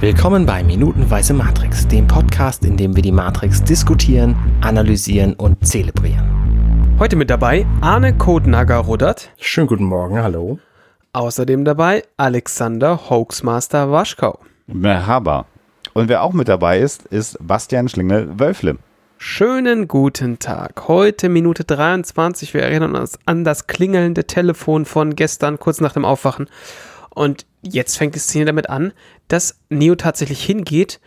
Willkommen bei Minutenweise Matrix, dem Podcast, in dem wir die Matrix diskutieren, analysieren und zelebrieren. Heute mit dabei Arne Kodnager-Ruddert. Schönen guten Morgen, hallo. Außerdem dabei Alexander Hoaxmaster Waschkau. Merhaba. Und wer auch mit dabei ist, ist Bastian Schlingel-Wölfle. Schönen guten Tag. Heute Minute 23. Wir erinnern uns an das klingelnde Telefon von gestern, kurz nach dem Aufwachen. Und jetzt fängt die Szene damit an, dass Neo tatsächlich hingeht.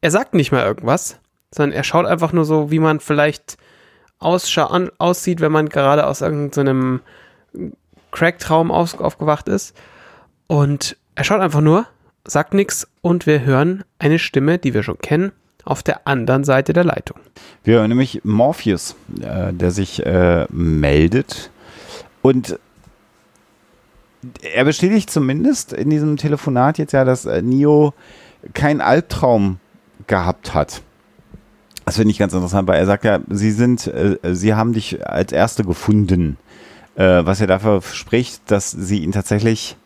Er sagt nicht mal irgendwas, sondern er schaut einfach nur so, wie man vielleicht aussieht, wenn man gerade aus irgendeinem Crack-Traum aufgewacht ist. Und er schaut einfach nur, sagt nichts und wir hören eine Stimme, die wir schon kennen, auf der anderen Seite der Leitung. Wir hören nämlich Morpheus, äh, der sich äh, meldet und er bestätigt zumindest in diesem Telefonat jetzt ja, dass äh, Neo keinen Albtraum gehabt hat. Das finde ich ganz interessant, weil er sagt ja, sie sind, äh, sie haben dich als Erste gefunden, äh, was ja dafür spricht, dass sie ihn tatsächlich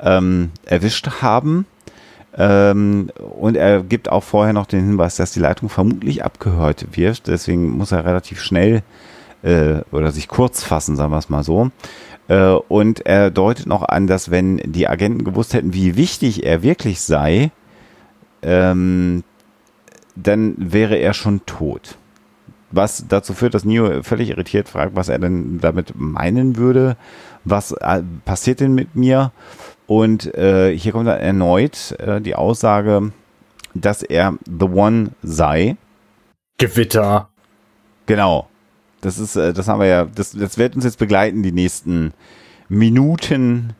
ähm, erwischt haben. Ähm, und er gibt auch vorher noch den Hinweis, dass die Leitung vermutlich abgehört wird. Deswegen muss er relativ schnell äh, oder sich kurz fassen, sagen wir es mal so. Äh, und er deutet noch an, dass wenn die Agenten gewusst hätten, wie wichtig er wirklich sei, ähm, dann wäre er schon tot. Was dazu führt, dass Neo völlig irritiert fragt, was er denn damit meinen würde. Was äh, passiert denn mit mir? Und äh, hier kommt dann erneut äh, die Aussage, dass er The One sei. Gewitter. Genau. Das ist, äh, das haben wir ja, das, das wird uns jetzt begleiten, die nächsten Minuten.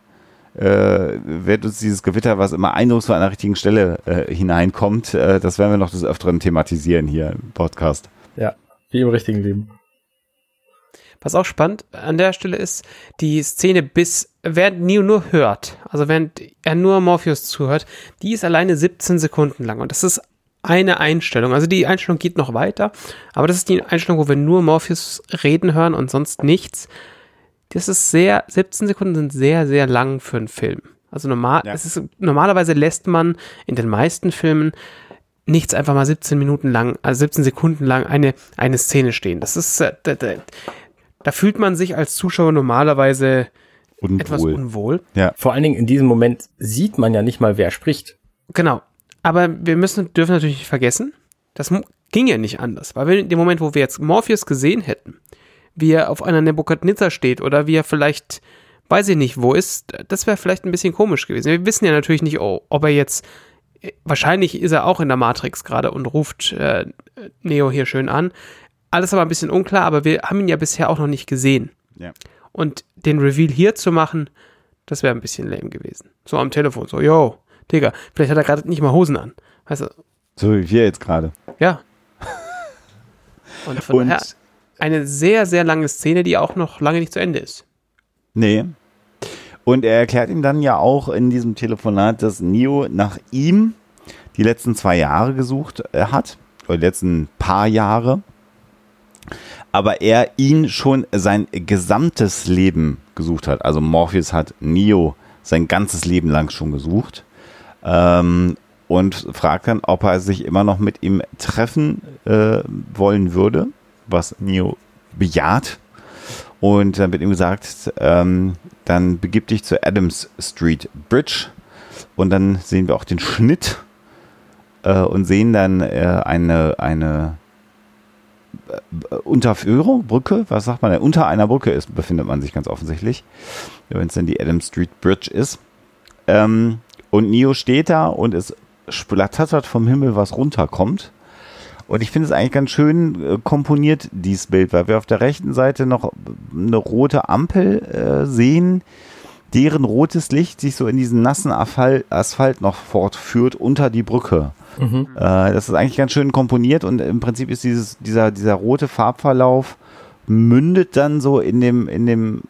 Äh, wird uns dieses Gewitter, was immer eindrucksvoll an der richtigen Stelle äh, hineinkommt, äh, das werden wir noch des Öfteren thematisieren hier im Podcast. Ja, wie im richtigen Leben. Was auch spannend an der Stelle ist, die Szene bis, während Neo nur hört, also während er nur Morpheus zuhört, die ist alleine 17 Sekunden lang. Und das ist eine Einstellung. Also die Einstellung geht noch weiter, aber das ist die Einstellung, wo wir nur Morpheus reden hören und sonst nichts. Das ist sehr, 17 Sekunden sind sehr, sehr lang für einen Film. Also normal, ja. es ist, normalerweise lässt man in den meisten Filmen nichts einfach mal 17 Minuten lang, also 17 Sekunden lang eine, eine Szene stehen. Das ist, äh, da, da, da fühlt man sich als Zuschauer normalerweise unwohl. etwas unwohl. Ja. Vor allen Dingen in diesem Moment sieht man ja nicht mal, wer spricht. Genau. Aber wir müssen, dürfen natürlich nicht vergessen, das ging ja nicht anders. Weil wir in dem Moment, wo wir jetzt Morpheus gesehen hätten, wie er auf einer Nebukadnezar steht oder wie er vielleicht, weiß ich nicht, wo ist, das wäre vielleicht ein bisschen komisch gewesen. Wir wissen ja natürlich nicht, oh, ob er jetzt, wahrscheinlich ist er auch in der Matrix gerade und ruft äh, Neo hier schön an. Alles aber ein bisschen unklar, aber wir haben ihn ja bisher auch noch nicht gesehen. Ja. Und den Reveal hier zu machen, das wäre ein bisschen lame gewesen. So am Telefon, so, yo, Digga, vielleicht hat er gerade nicht mal Hosen an. Weißt du? So wie wir jetzt gerade. Ja. Und von Und daher eine sehr, sehr lange Szene, die auch noch lange nicht zu Ende ist. Nee. Und er erklärt ihm dann ja auch in diesem Telefonat, dass Neo nach ihm die letzten zwei Jahre gesucht äh, hat, oder die letzten paar Jahre, aber er ihn schon sein gesamtes Leben gesucht hat. Also Morpheus hat Neo sein ganzes Leben lang schon gesucht ähm, und fragt dann, ob er sich immer noch mit ihm treffen äh, wollen würde, was Neo bejaht. Und dann wird ihm gesagt, ähm, dann begib dich zur Adams Street Bridge. Und dann sehen wir auch den Schnitt äh, und sehen dann äh, eine, eine äh, Unterführung, Brücke, was sagt man denn? Unter einer Brücke ist, befindet man sich ganz offensichtlich, wenn es dann die Adams Street Bridge ist. Ähm, und Neo steht da und es splattert vom Himmel, was runterkommt. Und ich finde es eigentlich ganz schön äh, komponiert, dieses Bild, weil wir auf der rechten Seite noch eine rote Ampel äh, sehen, deren rotes Licht sich so in diesen nassen Asphalt, Asphalt noch fortführt unter die Brücke. Mhm. Äh, das ist eigentlich ganz schön komponiert und im Prinzip ist dieses, dieser, dieser rote Farbverlauf mündet dann so in dem, in dem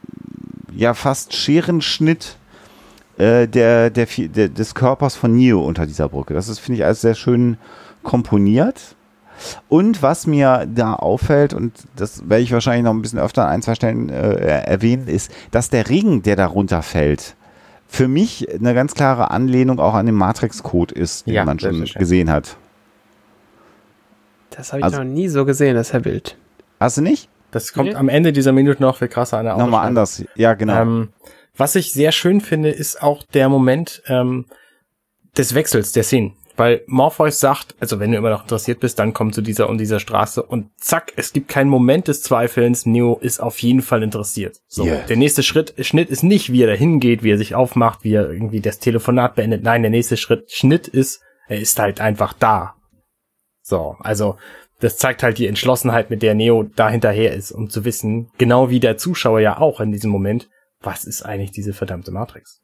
ja fast Scherenschnitt äh, der, der, der, des Körpers von Neo unter dieser Brücke. Das ist, finde ich, alles sehr schön komponiert. Und was mir da auffällt, und das werde ich wahrscheinlich noch ein bisschen öfter an ein, zwei Stellen äh, erwähnen, ist, dass der Regen, der da runterfällt, für mich eine ganz klare Anlehnung auch an den Matrix-Code ist, den Ja, man schon gesehen hat. Das habe ich Also- noch nie so gesehen, das Herr Bild. Hast du nicht? Das kommt Nee. am Ende dieser Minute noch viel krasser an der Nochmal Autoscheibe. anders. Ja, genau. Ähm, was ich sehr schön finde, ist auch der Moment ähm, des Wechsels der Szenen. Weil Morpheus sagt, also wenn du immer noch interessiert bist, dann komm zu dieser und dieser Straße und zack, es gibt keinen Moment des Zweifelns, Neo ist auf jeden Fall interessiert. So, Yeah. der nächste Schritt, Schnitt ist nicht, wie er dahin geht, wie er sich aufmacht, wie er irgendwie das Telefonat beendet. Nein, der nächste Schritt, Schnitt ist, er ist halt einfach da. So, also das zeigt halt die Entschlossenheit, mit der Neo da hinterher ist, um zu wissen, genau wie der Zuschauer ja auch in diesem Moment, was ist eigentlich diese verdammte Matrix?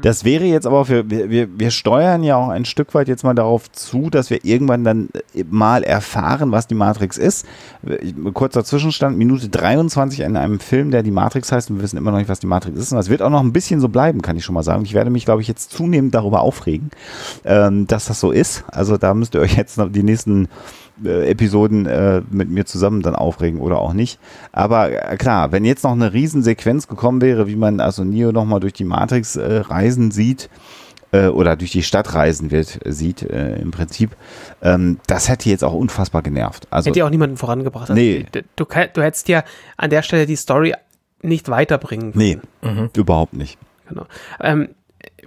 Das wäre jetzt aber für, wir, wir, steuern ja auch ein Stück weit jetzt mal darauf zu, dass wir irgendwann dann äh, mal erfahren, was die Matrix ist. Ich- Kurzer Zwischenstand, Minute 23 in einem Film, der die Matrix heißt und wir wissen immer noch nicht, was die Matrix ist. Und das wird auch noch ein bisschen so bleiben, kann ich schon mal sagen. Ich werde mich, glaube ich, jetzt zunehmend darüber aufregen, ähm, dass das so ist. Also da müsst ihr euch jetzt noch die nächsten äh, Episoden äh, mit mir zusammen dann aufregen oder auch nicht. Aber äh, klar, wenn jetzt noch eine Riesensequenz gekommen wäre, wie man also Neo nochmal durch die Matrix äh, reisen sieht, äh, oder durch die Stadt reisen wird, sieht äh, im Prinzip, ähm, das hätte jetzt auch unfassbar genervt. Also Hätte ja auch niemanden vorangebracht. Also, Nee. Du, du, du hättest ja an der Stelle die Story nicht weiterbringen können. nee, überhaupt nicht. Genau. Ähm,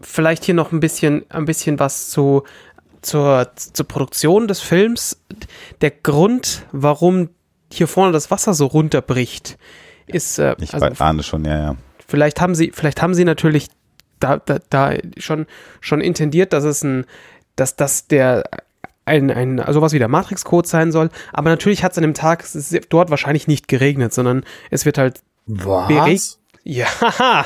vielleicht hier noch ein bisschen, ein bisschen was zu, zur, zur Produktion des Films. Der Grund, warum hier vorne das Wasser so runterbricht, ist, äh, Ich also ahne schon, ja, ja. vielleicht haben sie, vielleicht haben sie natürlich da, da, da schon, schon intendiert, dass es ein, dass das der ein, ein sowas wie der Matrix-Code sein soll, aber natürlich hat es an dem Tag dort wahrscheinlich nicht geregnet, sondern es wird halt Was? ja,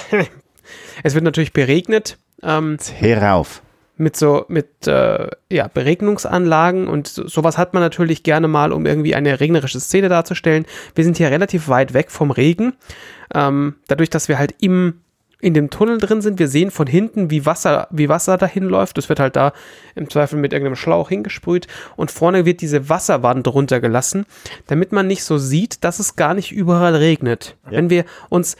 es wird natürlich beregnet ähm, Herauf. Mit so mit äh, ja, Beregnungsanlagen und so, sowas hat man natürlich gerne mal, um irgendwie eine regnerische Szene darzustellen. Wir sind hier relativ weit weg vom Regen. Ähm, dadurch, dass wir halt im in dem Tunnel drin sind, wir sehen von hinten, wie Wasser, wie Wasser dahin läuft. Das wird halt da im Zweifel mit irgendeinem Schlauch hingesprüht und vorne wird diese Wasserwand runtergelassen, damit man nicht so sieht, dass es gar nicht überall regnet. Wenn wir uns,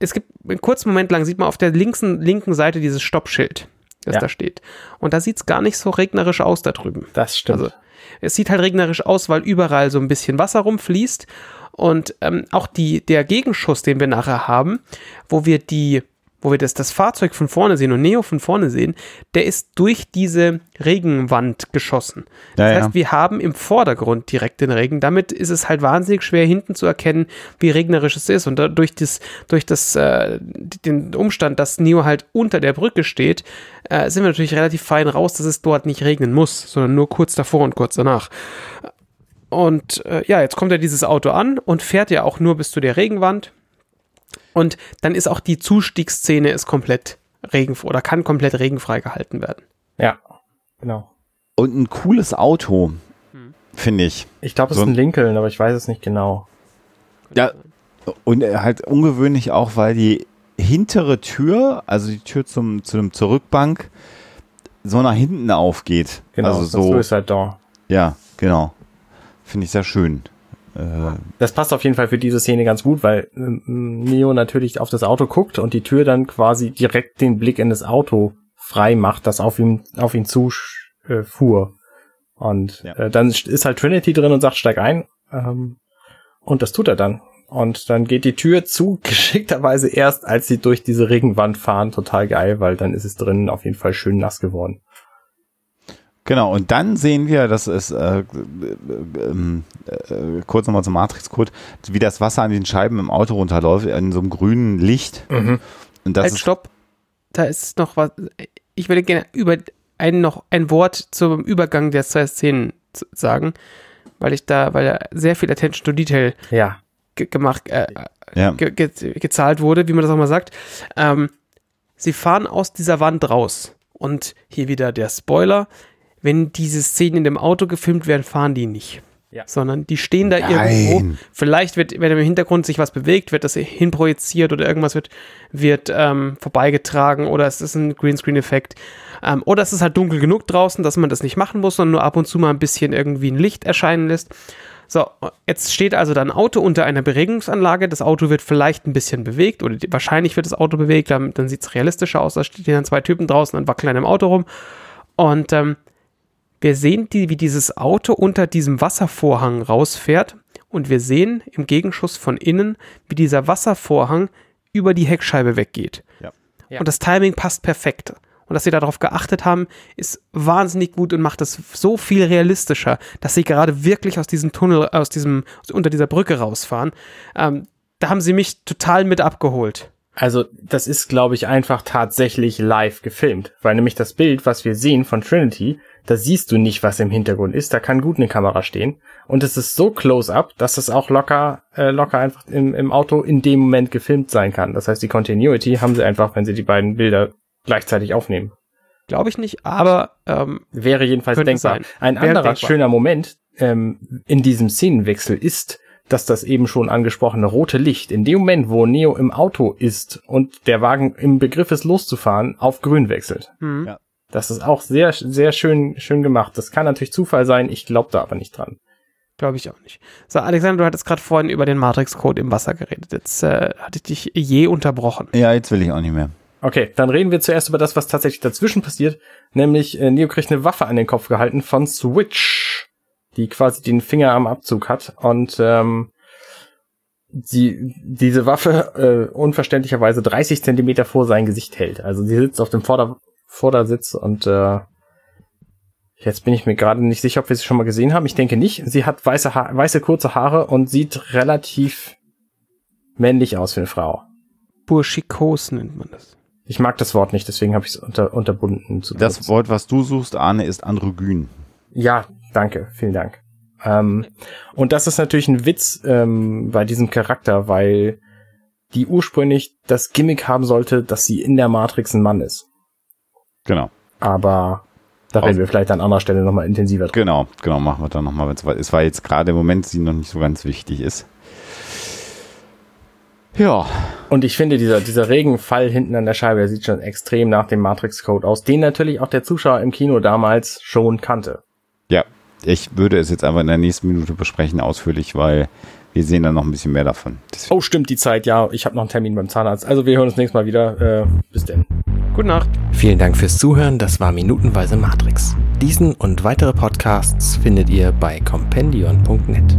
es gibt einen kurzen Moment lang, sieht man auf der linken, linken Seite dieses Stoppschild, das Ja. da steht. Und da sieht es gar nicht so regnerisch aus da drüben. Das stimmt. Also, es sieht halt regnerisch aus, weil überall so ein bisschen Wasser rumfließt. Und ähm, auch die, der Gegenschuss, den wir nachher haben, wo wir die, wo wir das, das Fahrzeug von vorne sehen und Neo von vorne sehen, der ist durch diese Regenwand geschossen. Das Ja, heißt, ja. wir haben im Vordergrund direkt den Regen. Damit ist es halt wahnsinnig schwer, hinten zu erkennen, wie regnerisch es ist. Und durch, das, durch das, äh, den Umstand, dass Neo halt unter der Brücke steht, äh, sind wir natürlich relativ fein raus, dass es dort nicht regnen muss, sondern nur kurz davor und kurz danach. Und äh, ja, jetzt kommt ja dieses Auto an und fährt ja auch nur bis zu der Regenwand. Und dann ist auch die Zustiegsszene ist komplett regen oder kann komplett regenfrei gehalten werden. ja, genau. Und ein cooles Auto, finde ich. Ich glaube, es So ist ein- Lincoln, aber ich weiß es nicht genau. Ja. Und äh, halt ungewöhnlich auch, weil die hintere Tür, also die Tür zum, zu dem Zurückbank, so nach hinten aufgeht. Genau, also so. Suicide Door. Ja, genau. Finde ich sehr schön. Äh, Das passt auf jeden Fall für diese Szene ganz gut, weil ähm, Neo natürlich auf das Auto guckt und die Tür dann quasi direkt den Blick in das Auto frei macht, das auf ihm auf ihn zu äh, fuhr. Und Ja. äh, dann ist halt Trinity drin und sagt, steig ein. Ähm, und das tut er dann. Und dann geht die Tür zu, geschickterweise erst, als sie durch diese Regenwand fahren. Total geil, weil dann ist es drinnen auf jeden Fall schön nass geworden. Genau, und dann sehen wir, das ist äh, äh, ähm, äh, kurz nochmal zum Matrix-Code, wie das Wasser an den Scheiben im Auto runterläuft, in so einem grünen Licht. Und das halt, ist, stopp. Da ist noch was. Ich würde gerne über ein, noch ein Wort zum Übergang der zwei Szenen sagen, weil ich da, weil da sehr viel Attention to Detail Ja. ge gemacht, äh, ja, ge ge gezahlt wurde, wie man das auch mal sagt. Ähm, sie fahren aus dieser Wand raus. Und hier wieder der Spoiler. Wenn diese Szenen in dem Auto gefilmt werden, fahren die nicht. Ja. Sondern die stehen da Nein. irgendwo. Vielleicht wird, wenn im Hintergrund sich was bewegt, wird das hinprojiziert oder irgendwas wird, wird ähm, vorbeigetragen oder es ist ein Greenscreen-Effekt. Ähm, oder es ist halt dunkel genug draußen, dass man das nicht machen muss, sondern nur ab und zu mal ein bisschen irgendwie ein Licht erscheinen lässt. So, jetzt steht also da ein Auto unter einer Beregungsanlage. Das Auto wird vielleicht ein bisschen bewegt oder die, wahrscheinlich wird das Auto bewegt. Dann, dann sieht es realistischer aus. Da stehen dann zwei Typen draußen und wackeln an dem Auto rum. Und ähm, wir sehen, die, wie dieses Auto unter diesem Wasservorhang rausfährt. Und wir sehen im Gegenschuss von innen, wie dieser Wasservorhang über die Heckscheibe weggeht. Ja. Ja. Und das Timing passt perfekt. Und dass sie darauf geachtet haben, ist wahnsinnig gut und macht es so viel realistischer, dass sie gerade wirklich aus diesem Tunnel, aus diesem, unter dieser Brücke rausfahren. Ähm, da haben sie mich total mit abgeholt. Also, das ist, glaube ich, einfach tatsächlich live gefilmt. Weil nämlich das Bild, was wir sehen von Trinity, da siehst du nicht, was im Hintergrund ist. Da kann gut eine Kamera stehen. Und es ist so close-up, dass es auch locker, äh, locker einfach im, im Auto in dem Moment gefilmt sein kann. Das heißt, die Continuity haben sie einfach, wenn sie die beiden Bilder gleichzeitig aufnehmen. Glaube ich nicht, aber ähm, Wäre jedenfalls denkbar. sein. Ein Wäre anderer denkbar. schöner Moment ähm, in diesem Szenenwechsel ist, dass das eben schon angesprochene rote Licht in dem Moment, wo Neo im Auto ist und der Wagen im Begriff ist loszufahren, auf grün wechselt. hm, Ja. Das ist auch sehr, sehr schön, schön gemacht. Das kann natürlich Zufall sein, ich glaube da aber nicht dran. glaube ich auch nicht. So, Alexander, du hattest gerade vorhin über den Matrix-Code im Wasser geredet. Jetzt äh, hatte ich dich je unterbrochen. Ja, jetzt will ich auch nicht mehr. Okay, dann reden wir zuerst über das, was tatsächlich dazwischen passiert. Nämlich, äh, Neo kriegt eine Waffe an den Kopf gehalten von Switch, die quasi den Finger am Abzug hat. Und ähm, sie diese Waffe äh, unverständlicherweise 30 Zentimeter vor sein Gesicht hält. Also sie sitzt auf dem Vorder Vordersitz und äh, jetzt bin ich mir gerade nicht sicher, ob wir sie schon mal gesehen haben. Ich denke nicht. Sie hat weiße, ha weiße kurze Haare und sieht relativ männlich aus für eine Frau. Burschikos nennt man das. Ich mag das Wort nicht, deswegen habe ich es unter, unterbunden. Zu Das benutzen. Wort, was du suchst, Arne, ist Androgyn. Ja, danke, vielen Dank. Ähm, und das ist natürlich ein Witz ähm, bei diesem Charakter, weil die ursprünglich das Gimmick haben sollte, dass sie in der Matrix ein Mann ist. Genau. Aber da reden wir vielleicht an anderer Stelle nochmal intensiver drüber. Genau, genau, machen wir dann nochmal, wenn es war. Es war jetzt gerade im Moment, sie noch nicht so ganz wichtig ist. Ja, Und ich finde, dieser, dieser Regenfall hinten an der Scheibe, der sieht schon extrem nach dem Matrix-Code aus, den natürlich auch der Zuschauer im Kino damals schon kannte. ja. Ich würde es jetzt einfach in der nächsten Minute besprechen, ausführlich, weil wir sehen dann noch ein bisschen mehr davon. Das- Oh, stimmt die Zeit, ja. Ich habe noch einen Termin beim Zahnarzt. Also wir hören uns nächstes Mal wieder. Äh, bis denn. Gute Nacht. Vielen Dank fürs Zuhören, das war Minutenweise Matrix. Diesen und weitere Podcasts findet ihr bei compendion.net.